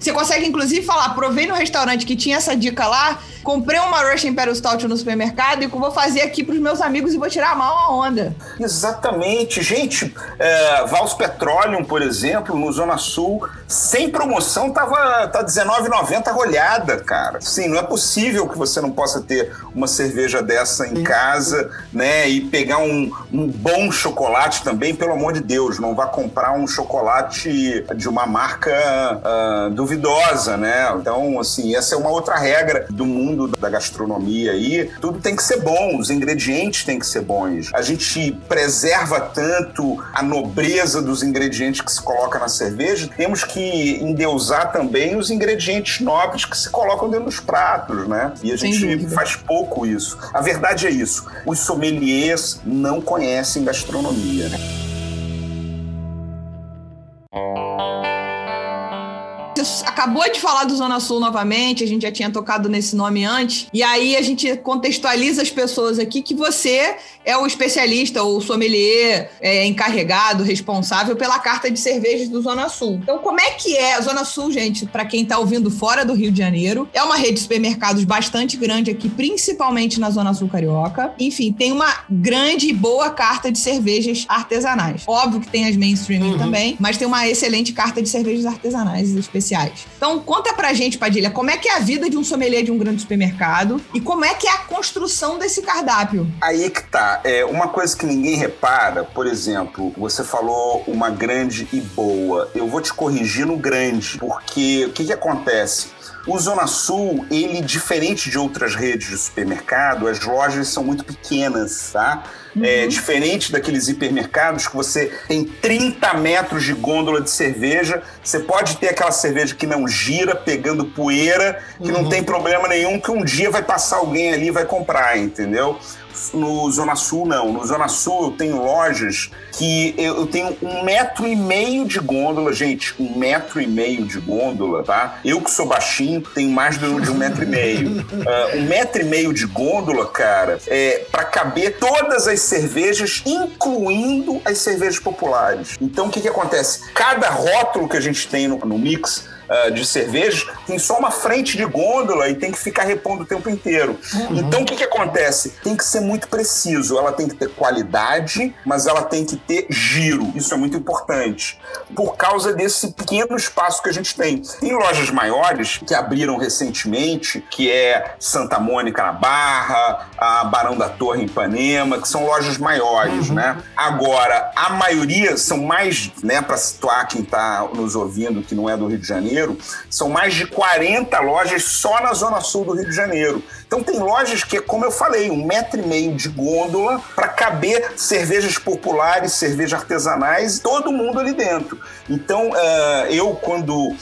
Você consegue, inclusive, falar: provei no restaurante que tinha essa dica lá, comprei uma Russian Imperial Stout no supermercado e vou fazer aqui para os meus amigos e vou tirar mal a onda. Exatamente. Gente, é, Vals Petroleum, por exemplo, no Zona Sul, sem promoção, tava tá R$19,90 rolhada, cara. Sim, não é possível que você não possa ter uma cerveja dessa em casa, né? E pegar um, um bom chocolate também, pelo amor de Deus, não vá comprar um chocolate de uma marca uh, duvidosa, né? Então, assim, essa é uma outra regra do mundo da gastronomia aí. Tudo tem que ser bom, os ingredientes têm que ser bons. A gente preserva tanto a nobreza dos ingredientes que se coloca na cerveja, temos que endeusar também os ingredientes nobres que se colocam dentro dos pratos, né? E a gente faz pouco isso. A verdade é isso. Os sommeliers não conhecem gastronomia. Né? Acabou de falar do Zona Sul novamente, a gente já tinha tocado nesse nome antes, e aí a gente contextualiza as pessoas aqui que você é o especialista ou sommelier é, encarregado, responsável pela carta de cervejas do Zona Sul. Então, como é que é a Zona Sul, gente, para quem está ouvindo fora do Rio de Janeiro? É uma rede de supermercados bastante grande aqui, principalmente na Zona Sul Carioca. Enfim, tem uma grande e boa carta de cervejas artesanais. Óbvio que tem as mainstream uhum. também, mas tem uma excelente carta de cervejas artesanais especiais. Então, conta pra gente, Padilha, como é que é a vida de um sommelier de um grande supermercado e como é que é a construção desse cardápio? Aí que tá. É uma coisa que ninguém repara, por exemplo, você falou uma grande e boa. Eu vou te corrigir no grande, porque o que, que acontece? O Zona Sul, ele, diferente de outras redes de supermercado, as lojas são muito pequenas, tá? É uhum. É diferente daqueles hipermercados que você tem 30 metros de gôndola de cerveja. Você pode ter aquela cerveja que não gira, pegando poeira, que uhum. não tem problema nenhum, que um dia vai passar alguém ali e vai comprar, entendeu? No Zona Sul, não. No Zona Sul eu tenho lojas que eu, tenho um metro e meio de gôndola, gente, um metro e meio de gôndola, tá? Eu que sou baixinho, tenho mais de um metro e meio. Uh, *laughs* um metro e meio de gôndola, cara, é para caber todas as cervejas, incluindo as cervejas populares. Então o que que acontece? Cada rótulo que a gente tem no, no mix uh, de cervejas, tem só uma frente de gôndola e tem que ficar repondo o tempo inteiro. Uhum. Então, o que, que acontece? Tem que ser muito preciso. Ela tem que ter qualidade, mas ela tem que ter giro. Isso é muito importante. Por causa desse pequeno espaço que a gente tem. Tem lojas maiores que abriram recentemente, que é Santa Mônica na Barra, a Barão da Torre em Ipanema, que são lojas maiores, uhum. né? Agora, a maioria são mais, né, para situar quem está nos ouvindo que não é do Rio de Janeiro, Janeiro, são mais de 40 lojas só na Zona Sul do Rio de Janeiro. Então tem lojas que, como eu falei, um metro e meio de gôndola para caber cervejas populares, cervejas artesanais, todo mundo ali dentro. Então uh, eu, quando uh,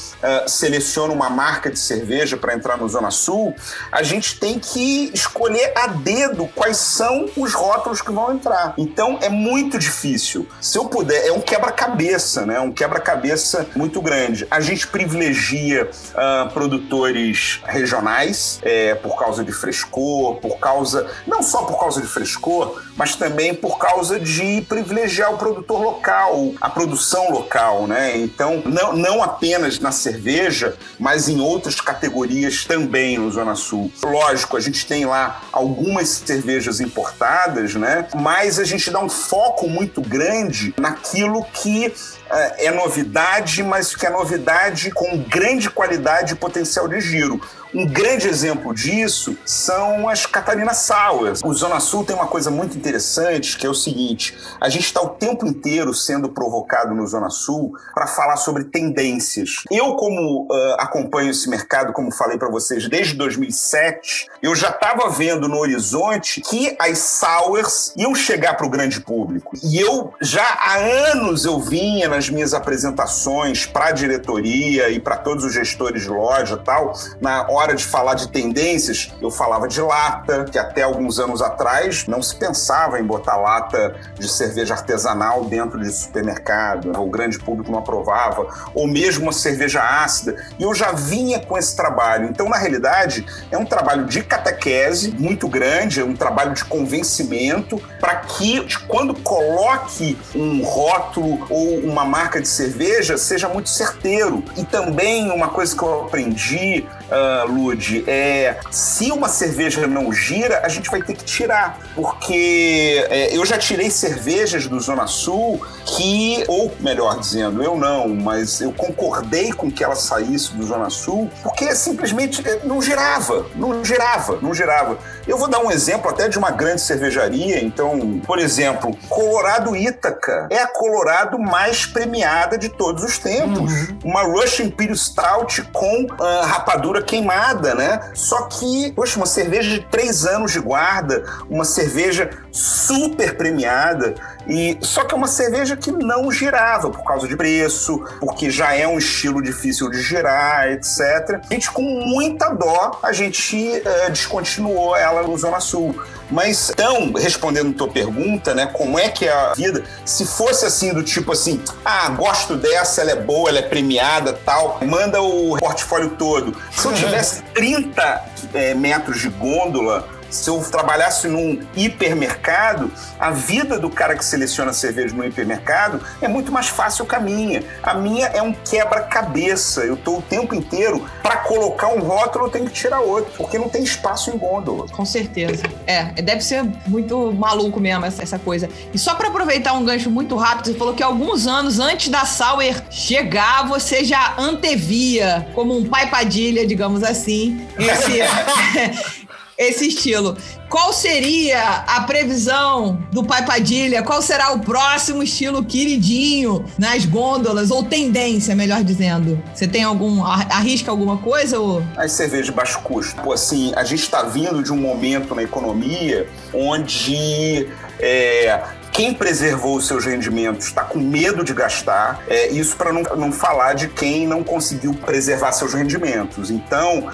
seleciono uma marca de cerveja para entrar no Zona Sul, a gente tem que escolher a dedo quais são os rótulos que vão entrar. Então é muito difícil. Se eu puder, é um quebra-cabeça, né? Um quebra-cabeça muito grande. A gente privilegia uh, produtores regionais é, por causa de frescor, por causa, não só por causa de frescor, mas também por causa de privilegiar o produtor local, a produção local, né? Então, não, não apenas na cerveja, mas em outras categorias também no Zona Sul. Lógico, a gente tem lá algumas cervejas importadas, né? Mas a gente dá um foco muito grande naquilo que é, é novidade, mas que é novidade com grande qualidade e potencial de giro. Um grande exemplo disso são as Catarina Sours. O Zona Sul tem uma coisa muito interessante, que é o seguinte: a gente está o tempo inteiro sendo provocado no Zona Sul para falar sobre tendências. Eu, como uh, acompanho esse mercado, como falei para vocês, desde 2007, eu já estava vendo no horizonte que as sours iam chegar para o grande público. E eu já há anos eu vinha nas minhas apresentações para a diretoria e para todos os gestores de loja tal, na hora hora de falar de tendências, eu falava de lata, que até alguns anos atrás não se pensava em botar lata de cerveja artesanal dentro de supermercado, o grande público não aprovava, ou mesmo uma cerveja ácida. E eu já vinha com esse trabalho. Então, na realidade, é um trabalho de catequese muito grande, é um trabalho de convencimento para que, quando coloque um rótulo ou uma marca de cerveja, seja muito certeiro. E também uma coisa que eu aprendi, uh, Lud, é se uma cerveja não gira, a gente vai ter que tirar. Porque é, eu já tirei cervejas do Zona Sul que, ou melhor dizendo, eu não, mas eu concordei com que ela saísse do Zona Sul, porque simplesmente é, não girava, não girava, não girava. Eu vou dar um exemplo até de uma grande cervejaria, então, por exemplo, Colorado Ítaca é a Colorado mais premiada de todos os tempos. Uhum. Uma Russian Imperial Stout com uh, rapadura queimada, né? Só que, poxa, uma cerveja de três anos de guarda, uma cerveja super premiada. E só que é uma cerveja que não girava por causa de preço, porque já é um estilo difícil de girar, etc. A gente com muita dó a gente uh, descontinuou ela no Zona Sul. Mas então, respondendo tua pergunta, né, como é que é a vida? Se fosse assim do tipo assim, ah, gosto dessa, ela é boa, ela é premiada, tal, manda o portfólio todo. Se eu tivesse 30 é, metros de gôndola se eu trabalhasse num hipermercado, a vida do cara que seleciona cerveja no hipermercado é muito mais fácil que a minha. A minha é um quebra-cabeça. Eu estou o tempo inteiro, para colocar um rótulo, eu tenho que tirar outro, porque não tem espaço em gôndola. Com certeza. É, deve ser muito maluco mesmo essa coisa. E só para aproveitar um gancho muito rápido, você falou que alguns anos antes da Sauer chegar, você já antevia, como um pai padilha, digamos assim, esse, *laughs* *laughs* esse estilo. Qual seria a previsão do Pai Padilha? Qual será o próximo estilo queridinho nas gôndolas? Ou tendência, melhor dizendo? Você tem algum. arrisca alguma coisa? Ou... As cervejas de baixo custo. Pô, assim, a gente está vindo de um momento na economia onde. É, quem preservou os seus rendimentos está com medo de gastar, é, isso para não, não falar de quem não conseguiu preservar seus rendimentos. Então, uh,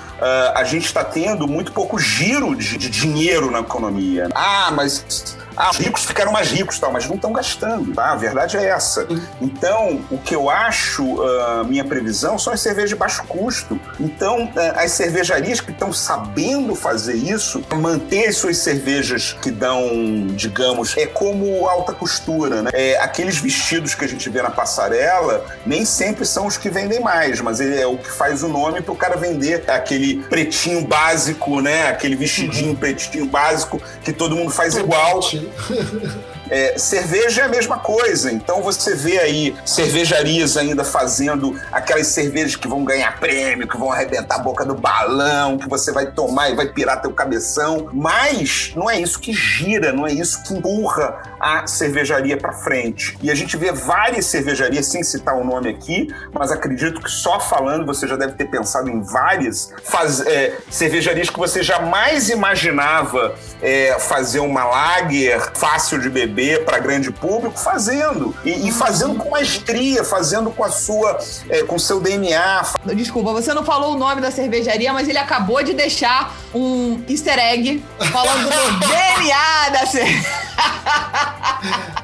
a gente está tendo muito pouco giro de, de dinheiro na economia. Ah, mas ah, os ricos ficaram mais ricos, tal, mas não estão gastando, tá? A verdade é essa. Então, o que eu acho, uh, minha previsão, são as cervejas de baixo custo. Então, uh, as cervejarias que estão sabendo fazer isso, manter as suas cervejas que dão, digamos, é como alta costura, né? É, aqueles vestidos que a gente vê na passarela, nem sempre são os que vendem mais, mas ele é o que faz o nome para o cara vender aquele pretinho básico, né? Aquele vestidinho uhum. pretinho básico que todo mundo faz igual. フフフ。É, cerveja é a mesma coisa. Então você vê aí cervejarias ainda fazendo aquelas cervejas que vão ganhar prêmio, que vão arrebentar a boca do balão, que você vai tomar e vai pirar teu cabeção. Mas não é isso que gira, não é isso que empurra a cervejaria para frente. E a gente vê várias cervejarias, sem citar o nome aqui, mas acredito que só falando você já deve ter pensado em várias faz, é, cervejarias que você jamais imaginava é, fazer uma lager fácil de beber para grande público, fazendo. E, e, fazendo com maestria, fazendo com a sua, é, com seu DNA. Desculpa, você não falou o nome da cervejaria, mas ele acabou de deixar um easter egg falando do *laughs* DNA da cerveja.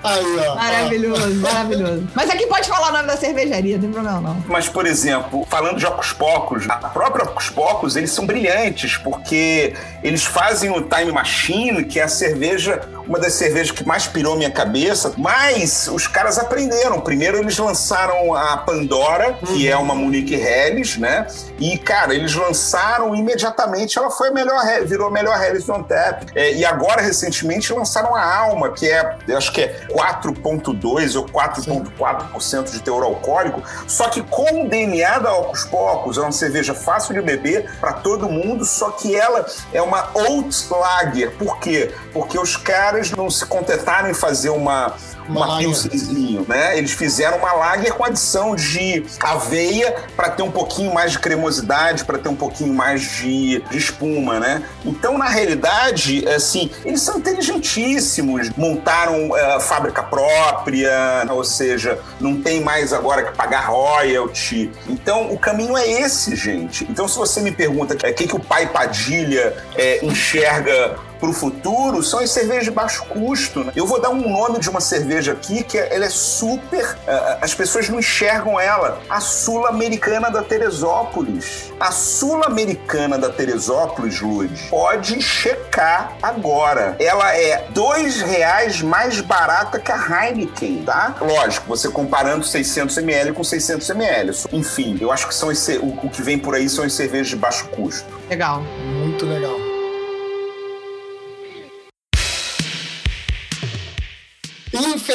Aí, ó, maravilhoso, maravilhoso. Mas aqui pode falar o nome da cervejaria, não tem problema não. Mas, por exemplo, falando de Ocos Pocos, a própria Ocos Pocos, eles são brilhantes, porque eles fazem o Time Machine, que é a cerveja, uma das cervejas que mais pirou minha cabeça, mas os caras aprenderam. Primeiro eles lançaram a Pandora, que uhum. é uma Monique Helles, né? E, cara, eles lançaram imediatamente, ela foi a melhor, virou a melhor Helles do Antep. É, e agora, recentemente, lançaram a Alma, que é, acho que é 4,2% ou 4,4% de teor alcoólico, só que com o DNA da Ocos Pocos, é uma cerveja fácil de beber para todo mundo, só que ela é uma oat lager. Por quê? Porque os caras não se contentaram em fazer uma uma, uma pilsenzinho, né? Eles fizeram uma lager com adição de aveia para ter um pouquinho mais de cremosidade, para ter um pouquinho mais de, de espuma, né? Então, na realidade, assim, eles são inteligentíssimos. Montaram uh, fábrica própria, ou seja, não tem mais agora que pagar royalty. Então, o caminho é esse, gente. Então, se você me pergunta o é, que, que o pai Padilha é, enxerga para o futuro são as cervejas de baixo custo. Né? Eu vou dar um nome de uma cerveja aqui que é, ela é super. Uh, as pessoas não enxergam ela. A Sul-Americana da Teresópolis. A Sul-Americana da Teresópolis, Lud, pode checar agora. Ela é dois reais mais barata que a Heineken, tá? Lógico, você comparando 600 ml com 600 ml. Enfim, eu acho que são esse, o, o que vem por aí são as cervejas de baixo custo. Legal. Muito legal.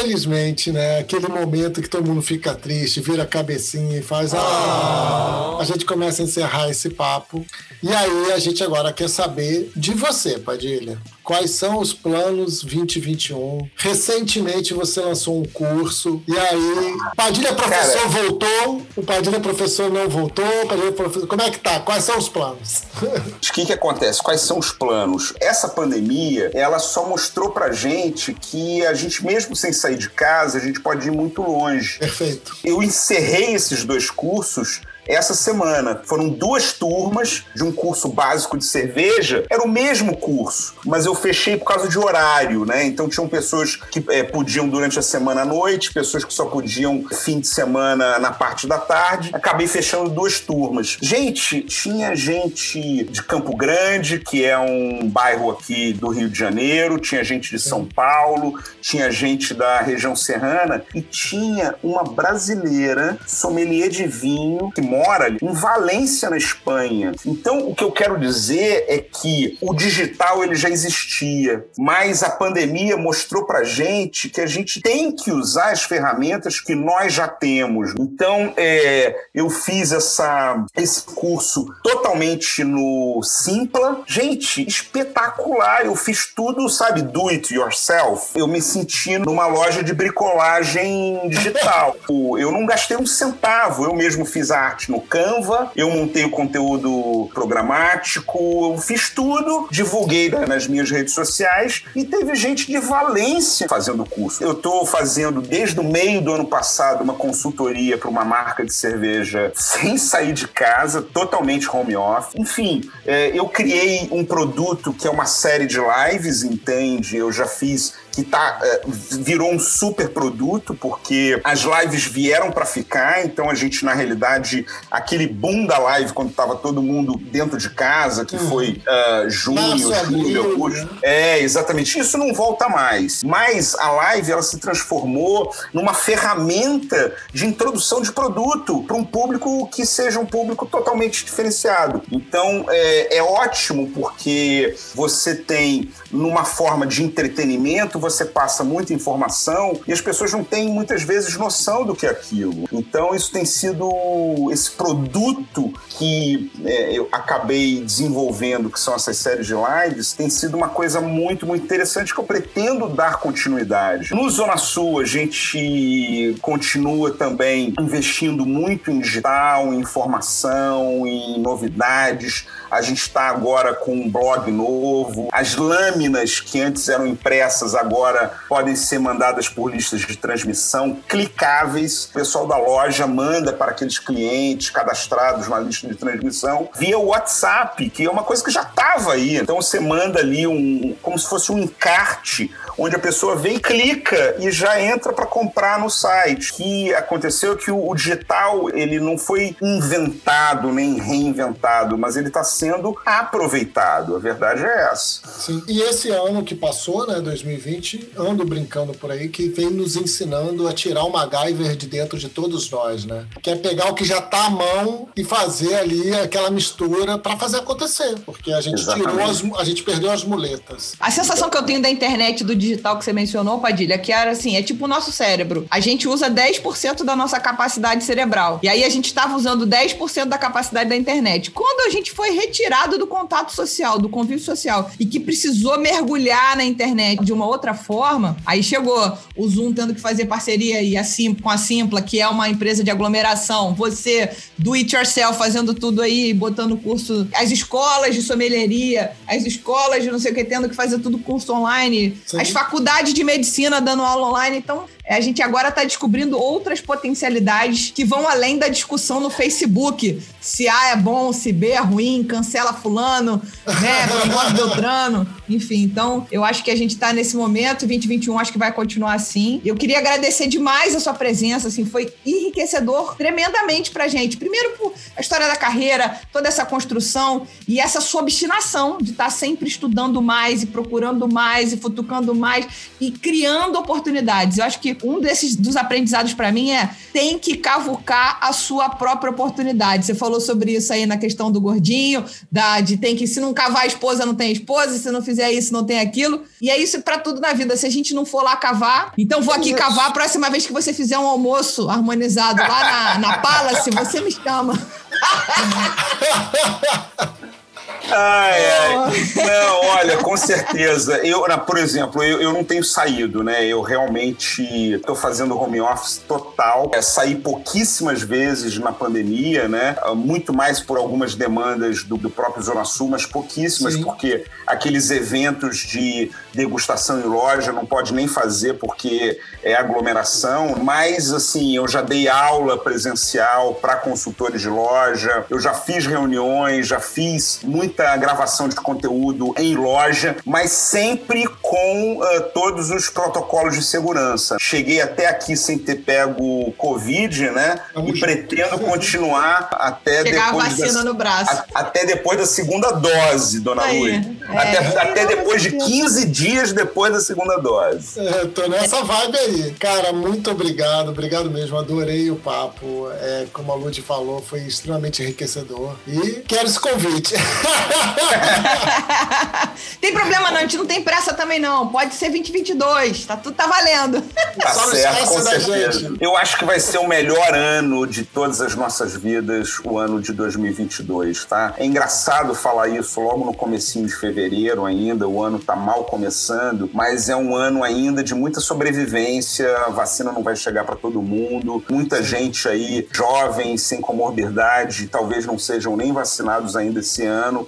Infelizmente, né? Aquele momento que todo mundo fica triste, vira a cabecinha e faz. Ah! A gente começa a encerrar esse papo. E aí a gente agora quer saber de você, Padilha. Quais são os planos 2021? Recentemente você lançou um curso, e aí, Padilha Professor Cara, voltou, o Padilha Professor não voltou, Padilha Professor. Como é que tá? Quais são os planos? *laughs* O que, que acontece? Quais são os planos? Essa pandemia, ela só mostrou pra gente que a gente, mesmo sem sair de casa, a gente pode ir muito longe. Perfeito. Eu encerrei esses dois cursos essa semana. Foram duas turmas de um curso básico de cerveja. Era o mesmo curso, mas eu fechei por causa de horário, né? Então tinham pessoas que é, podiam durante a semana à noite, pessoas que só podiam fim de semana na parte da tarde. Acabei fechando duas turmas. Gente, tinha gente de Campo Grande, que é um bairro aqui do Rio de Janeiro, tinha gente de São Paulo, tinha gente da região serrana e tinha uma brasileira sommelier de vinho que mora em Valência, na Espanha. Então, o que eu quero dizer é que o digital ele já existia, mas a pandemia mostrou pra gente que a gente tem que usar as ferramentas que nós já temos. Então, é, eu fiz essa, esse curso totalmente no Simpla. Gente, espetacular! Eu fiz tudo, sabe, do it yourself. Eu me senti numa loja de bricolagem digital. Eu não gastei um centavo, eu mesmo fiz a arte no Canva, eu montei o conteúdo programático, eu fiz tudo, divulguei nas minhas redes sociais e teve gente de Valência fazendo o curso. Eu estou fazendo desde o meio do ano passado uma consultoria para uma marca de cerveja sem sair de casa, totalmente home office. Enfim, é, eu criei um produto que é uma série de lives, entende? Eu já fiz que tá, é, virou um super produto, porque as lives vieram para ficar, então a gente, na realidade, aquele boom da live quando tava todo mundo dentro de casa, que uhum. foi uh, junho, julho, agosto. Né? É, exatamente. Isso não volta mais. Mas a live, ela se transformou numa ferramenta de introdução de produto para um público que seja um público totalmente diferenciado. Então, é, é ótimo porque você tem, numa forma de entretenimento, você passa muita informação e as pessoas não têm muitas vezes noção do que é aquilo. Então, isso tem sido esse produto que é, eu acabei desenvolvendo, que são essas séries de lives, tem sido uma coisa muito, muito interessante que eu pretendo dar continuidade. No Zona Sul, a gente continua também investindo muito em digital, em informação, em novidades. A gente está agora com um blog novo. As lâminas que antes eram impressas agora agora podem ser mandadas por listas de transmissão clicáveis. O pessoal da loja manda para aqueles clientes cadastrados na lista de transmissão via WhatsApp, que é uma coisa que já estava aí. Então você manda ali um como se fosse um encarte onde a pessoa vem clica e já entra para comprar no site. Que aconteceu é que o, o, digital ele não foi inventado nem reinventado, mas ele está sendo aproveitado. A verdade é essa. Sim. E esse ano que passou, né, 2020, ando brincando por aí que vem nos ensinando a tirar o MacGyver de dentro de todos nós, né? Que é pegar o que já está à mão e fazer ali aquela mistura para fazer acontecer, porque a gente Exatamente. tirou as, a gente perdeu as muletas. A sensação que eu tenho da internet do digital que você mencionou, Padilha, que era assim, é tipo o nosso cérebro. A gente usa 10% da nossa capacidade cerebral. E aí a gente estava usando 10% da capacidade da internet. Quando a gente foi retirado do contato social, do convívio social, e que precisou mergulhar na internet de uma outra forma, aí chegou o Zoom tendo que fazer parceria e a Sim, com a Simpla, que é uma empresa de aglomeração. Você, do it yourself, fazendo tudo aí, botando curso. As escolas de sommelieria, as escolas de não sei o que, tendo que fazer tudo curso online. Sim. As faculdades de medicina dando aula online. Então, a gente agora está descobrindo outras potencialidades que vão além da discussão no Facebook. Se A é bom, se B é ruim, cancela fulano, né? *laughs* Promove Beltrano. Enfim, então eu acho que a gente está nesse momento, 2021 acho que vai continuar assim. Eu queria agradecer demais a sua presença, assim, foi enriquecedor tremendamente pra gente. Primeiro por a história da carreira, toda essa construção e essa sua obstinação de estar tá sempre estudando mais e procurando mais e futucando mais e criando oportunidades. Eu acho que um desses dos aprendizados para mim é tem que cavucar a sua própria oportunidade. Você falou sobre isso aí na questão do gordinho, da de tem que se não cavar a esposa não tem esposa, se não fizer isso não tem aquilo. E é isso para tudo na vida. Se a gente não for lá cavar, então vou aqui cavar a próxima vez que você fizer um almoço harmonizado lá na, na Palace, você me chama. *laughs* Ai, ai. Não, olha, com certeza. Eu, por exemplo, eu, eu não tenho saído, né? Eu realmente estou fazendo home office total. É, saí pouquíssimas vezes na pandemia, né? Muito mais por algumas demandas do, do próprio Zona Sul, mas pouquíssimas, Sim. porque aqueles eventos de degustação em loja não pode nem fazer porque é aglomeração. Mas, assim, eu já dei aula presencial para consultores de loja, eu já fiz reuniões, já fiz muita muita gravação de conteúdo em loja, mas sempre com uh, todos os protocolos de segurança. Cheguei até aqui sem ter pego Covid, né? Vamos e pretendo continuar até Chegar depois. a vacina da, no braço. A, até depois da segunda dose, dona Aí. É, até, é, até depois de 15 dias depois da segunda dose. É, tô nessa vibe aí. Cara, muito obrigado, obrigado mesmo. Adorei o papo. É, como a Lud falou, foi extremamente enriquecedor. E quero esse convite. *laughs* *laughs* tem problema não, a gente não tem pressa também não. Pode ser 2022, tá tudo tá valendo. Tá certo, com certeza. Eu acho que vai ser o melhor ano de todas as nossas vidas, o ano de 2022, tá? É engraçado falar isso logo no comecinho de fevereiro ainda, o ano tá mal começando, mas é um ano ainda de muita sobrevivência, a vacina não vai chegar para todo mundo, muita gente aí jovem, sem comorbidade, talvez não sejam nem vacinados ainda esse ano,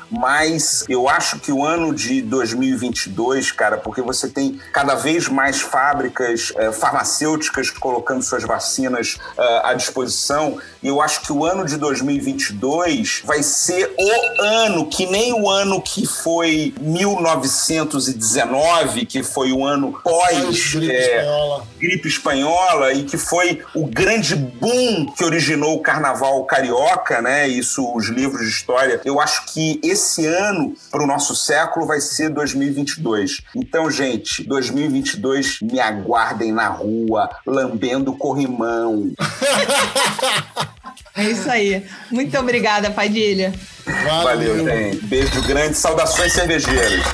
mas eu acho que o ano de 2022, cara, porque você tem cada vez mais fábricas é, farmacêuticas colocando suas vacinas uh, à disposição, e eu acho que o ano de 2022 vai ser o ano, que nem o ano que foi 1919, que foi o ano pós gripe, é, espanhola. gripe espanhola, e que foi o grande boom que originou o carnaval carioca, né? Isso, os livros de história. Eu acho que esse esse ano para o nosso século vai ser 2022. Então, gente, 2022 me aguardem na rua, lambendo corrimão. É isso aí. Muito obrigada, Padilha. Valeu, Valeu gente. Beijo grande, saudações cervejeiras.